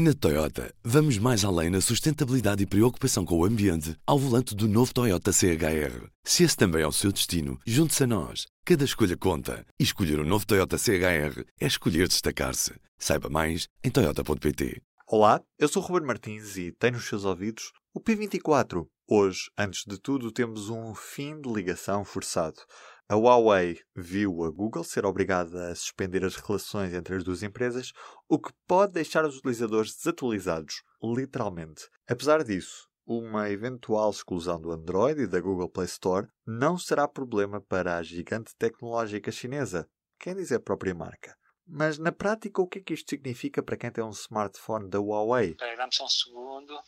Na Toyota, vamos mais além na sustentabilidade e preocupação com o ambiente ao volante do novo Toyota CHR. Se esse também é o seu destino, junte-se a nós. Cada escolha conta. E escolher o um novo Toyota CHR é escolher destacar-se. Saiba mais em Toyota.pt. Olá, eu sou o Ruben Martins e tenho nos seus ouvidos o P24. Hoje, antes de tudo, temos um fim de ligação forçado. A Huawei viu a Google ser obrigada a suspender as relações entre as duas empresas, o que pode deixar os utilizadores desatualizados, literalmente. Apesar disso, uma eventual exclusão do Android e da Google Play Store não será problema para a gigante tecnológica chinesa, quem diz a própria marca. Mas na prática, o que é que isto significa para quem tem um smartphone da Huawei? Dá-me só um segundo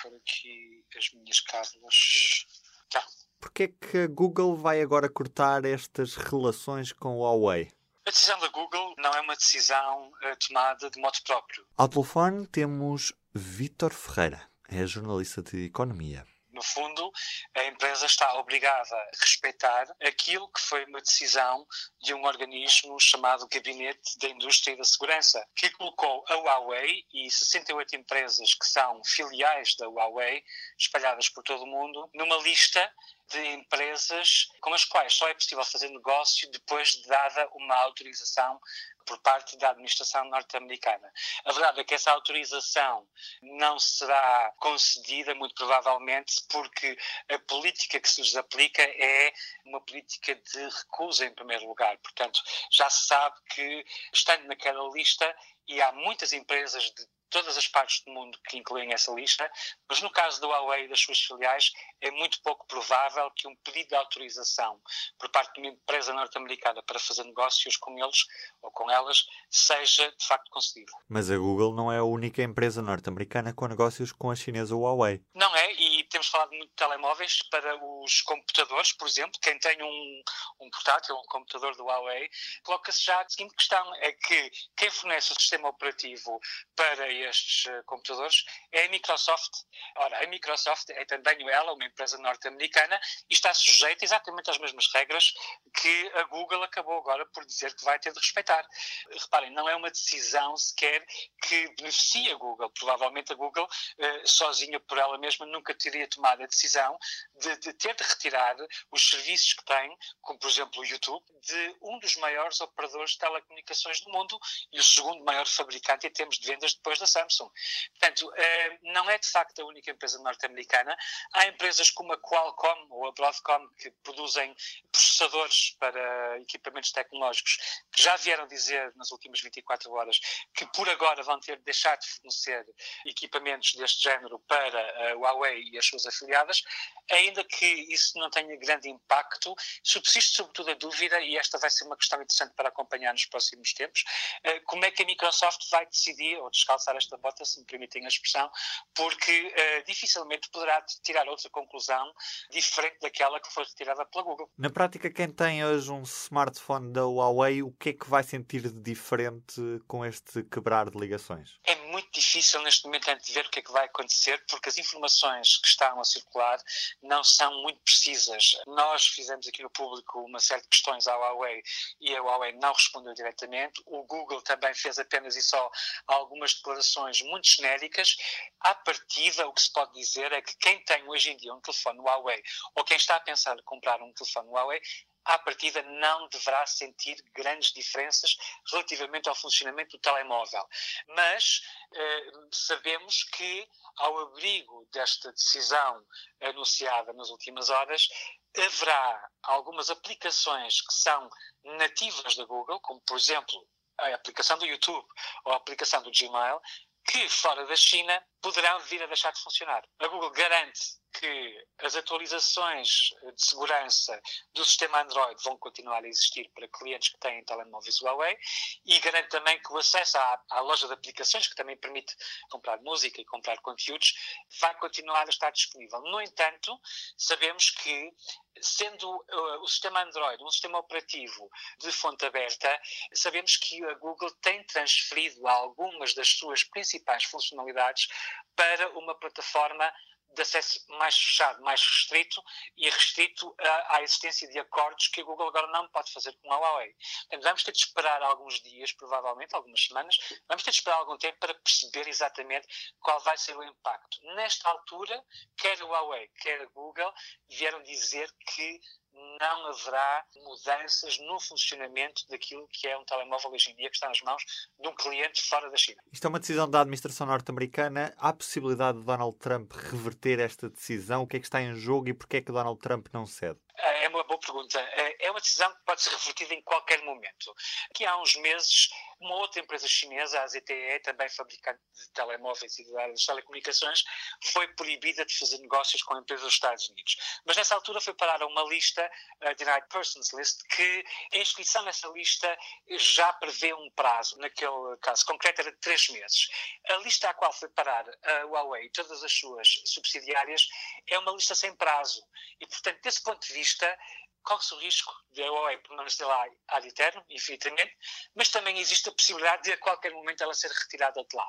para aqui as minhas cábulas. Tá. Porquê é que a Google vai agora cortar estas relações com a Huawei? A decisão da Google não é uma decisão uh, tomada de modo próprio. Ao telefone temos Vítor Ferreira, é jornalista de Economia. No fundo, a empresa está obrigada a respeitar aquilo que foi uma decisão de um organismo chamado Gabinete da Indústria e da Segurança, que colocou a Huawei e 68 empresas que são filiais da Huawei, espalhadas por todo o mundo, numa lista de empresas com as quais só é possível fazer negócio depois de dada uma autorização por parte da administração norte-americana. A verdade é que essa autorização não será concedida, muito provavelmente, porque a política que se lhes aplica é uma política de recusa, em primeiro lugar. Portanto, já se sabe que, estando naquela lista, e há muitas empresas de todas as partes do mundo que incluem essa lista, mas no caso da Huawei e das suas filiais, é muito pouco provável que um pedido de autorização por parte de uma empresa norte-americana para fazer negócios com eles ou com elas seja de facto concedido. Mas a Google não é a única empresa norte-americana com negócios com a chinesa Huawei. Não é, e temos falado muito de telemóveis para os computadores, por exemplo, quem tem um, um portátil, um computador do Huawei, coloca-se já a seguinte questão, é que quem fornece o sistema operativo para estes uh, computadores é a Microsoft. Ora, a Microsoft é também ela uma empresa norte-americana e está sujeita exatamente às mesmas regras que a Google acabou agora por dizer que vai ter de respeitar. Reparem, não é uma decisão sequer que beneficia a Google. Provavelmente a Google, uh, sozinha por ela mesma, nunca teria tomado a decisão de, de ter de retirar os serviços que tem, como por exemplo o YouTube, de um dos maiores operadores de telecomunicações do mundo e o segundo maior fabricante em termos de vendas depois da Samsung. Portanto, eh, não é de facto a única empresa norte-americana. Há empresas como a Qualcomm ou a Broadcom que produzem processadores para equipamentos tecnológicos que já vieram dizer nas últimas 24 horas que por agora vão ter de deixar de fornecer equipamentos deste género para a Huawei e as suas afiliadas, ainda que isso não tenha grande impacto, subsiste sobretudo a dúvida, e esta vai ser uma questão interessante para acompanhar nos próximos tempos, eh, como é que a Microsoft vai decidir, ou descalçar esta bota, se me permitem a expressão, porque uh, dificilmente poderá tirar outra conclusão diferente daquela que foi retirada pela Google. Na prática, quem tem hoje um smartphone da Huawei, o que é que vai sentir de diferente com este quebrar de ligações? É muito difícil neste momento antever o que é que vai acontecer, porque as informações que estão a circular não são muito precisas. Nós fizemos aqui no público uma série de questões à Huawei e a Huawei não respondeu diretamente. O Google também fez apenas e só algumas declarações muito genéricas. À partida, o que se pode dizer é que quem tem hoje em dia um telefone Huawei ou quem está a pensar em comprar um telefone Huawei à partida não deverá sentir grandes diferenças relativamente ao funcionamento do telemóvel. Mas eh, sabemos que, ao abrigo desta decisão anunciada nas últimas horas, haverá algumas aplicações que são nativas da Google, como por exemplo a aplicação do YouTube ou a aplicação do Gmail, que fora da China poderão vir a deixar de funcionar. A Google garante que as atualizações de segurança do sistema Android vão continuar a existir para clientes que têm telemóveis Huawei e garante também que o acesso à, à, loja de aplicações, que também permite comprar música e comprar conteúdos, vai continuar a estar disponível. No entanto, sabemos que, sendo uh, o sistema Android um sistema operativo de fonte aberta, sabemos que a Google tem transferido algumas das suas principais funcionalidades para uma plataforma de acesso mais fechado, mais restrito e restrito à, à, existência de acordos que a Google agora não pode fazer com a Huawei. Portanto, vamos ter de esperar alguns dias, provavelmente, algumas semanas, vamos ter de esperar algum tempo para perceber exatamente qual vai ser o impacto. Nesta altura, quer a Huawei, quer a Google vieram dizer que não haverá mudanças no funcionamento daquilo que é um telemóvel hoje em dia que está nas mãos de um cliente fora da China. Isto é uma decisão da administração norte-americana. Há possibilidade de Donald Trump reverter esta decisão? O que é que está em jogo e porquê é que Donald Trump não cede? É uma boa pergunta. É uma decisão que pode ser refletida em qualquer momento. Aqui há uns meses, uma outra empresa chinesa, a ZTE, também fabricante de telemóveis e de telecomunicações, foi proibida de fazer negócios com empresas dos Estados Unidos. Mas nessa altura foi parar uma lista, a Denied Persons List, que a inscrição nessa lista já prevê um prazo. Naquele caso concreto era de três meses. A lista à qual foi parar a Huawei e todas as suas subsidiárias é uma lista sem prazo. E, portanto, desse ponto de vista, corre-se o risco de a Huawei permanecer lá ad eterno, infinitamente, mas também existe a possibilidade de a qualquer momento ela ser retirada de lá.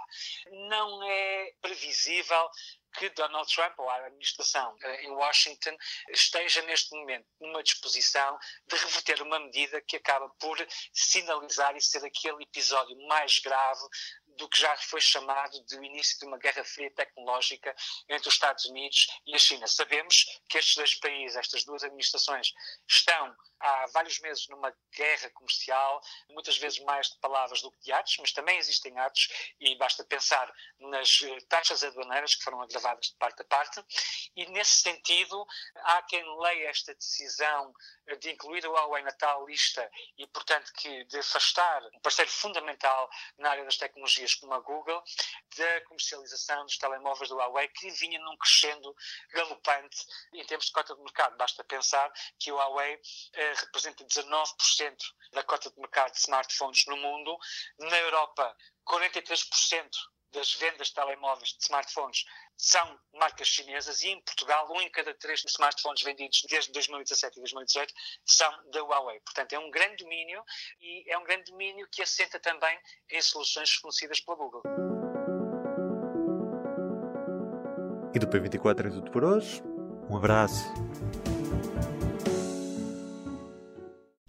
Não é previsível que Donald Trump ou a administração eh, em Washington esteja neste momento numa disposição de reverter uma medida que acaba por sinalizar e ser aquele episódio mais grave do que já foi chamado de início de uma guerra fria tecnológica entre os Estados Unidos e a China. Sabemos que estes dois países, estas duas administrações, estão há vários meses numa guerra comercial, muitas vezes mais de palavras do que de atos, mas também existem atos e basta pensar nas eh, taxas aduaneiras que foram agravadas de parte a parte. E nesse sentido, há quem leia esta decisão de incluir o Huawei na tal lista e, portanto, que de afastar um parceiro fundamental na área das tecnologias como a Google da comercialização dos telemóveis do Huawei, que vinha num crescendo galopante em termos de cota de mercado. Basta pensar que o Huawei eh, representa 19% da cota de mercado de smartphones no mundo. Na Europa, 43% das vendas de telemóveis, de smartphones, são marcas chinesas e em Portugal, um em cada três smartphones vendidos desde 2017 e 2018 são da Huawei. Portanto, é um grande domínio e é um grande domínio que assenta também em soluções fornecidas pela Google. E do P24 é tudo por hoje. Um abraço.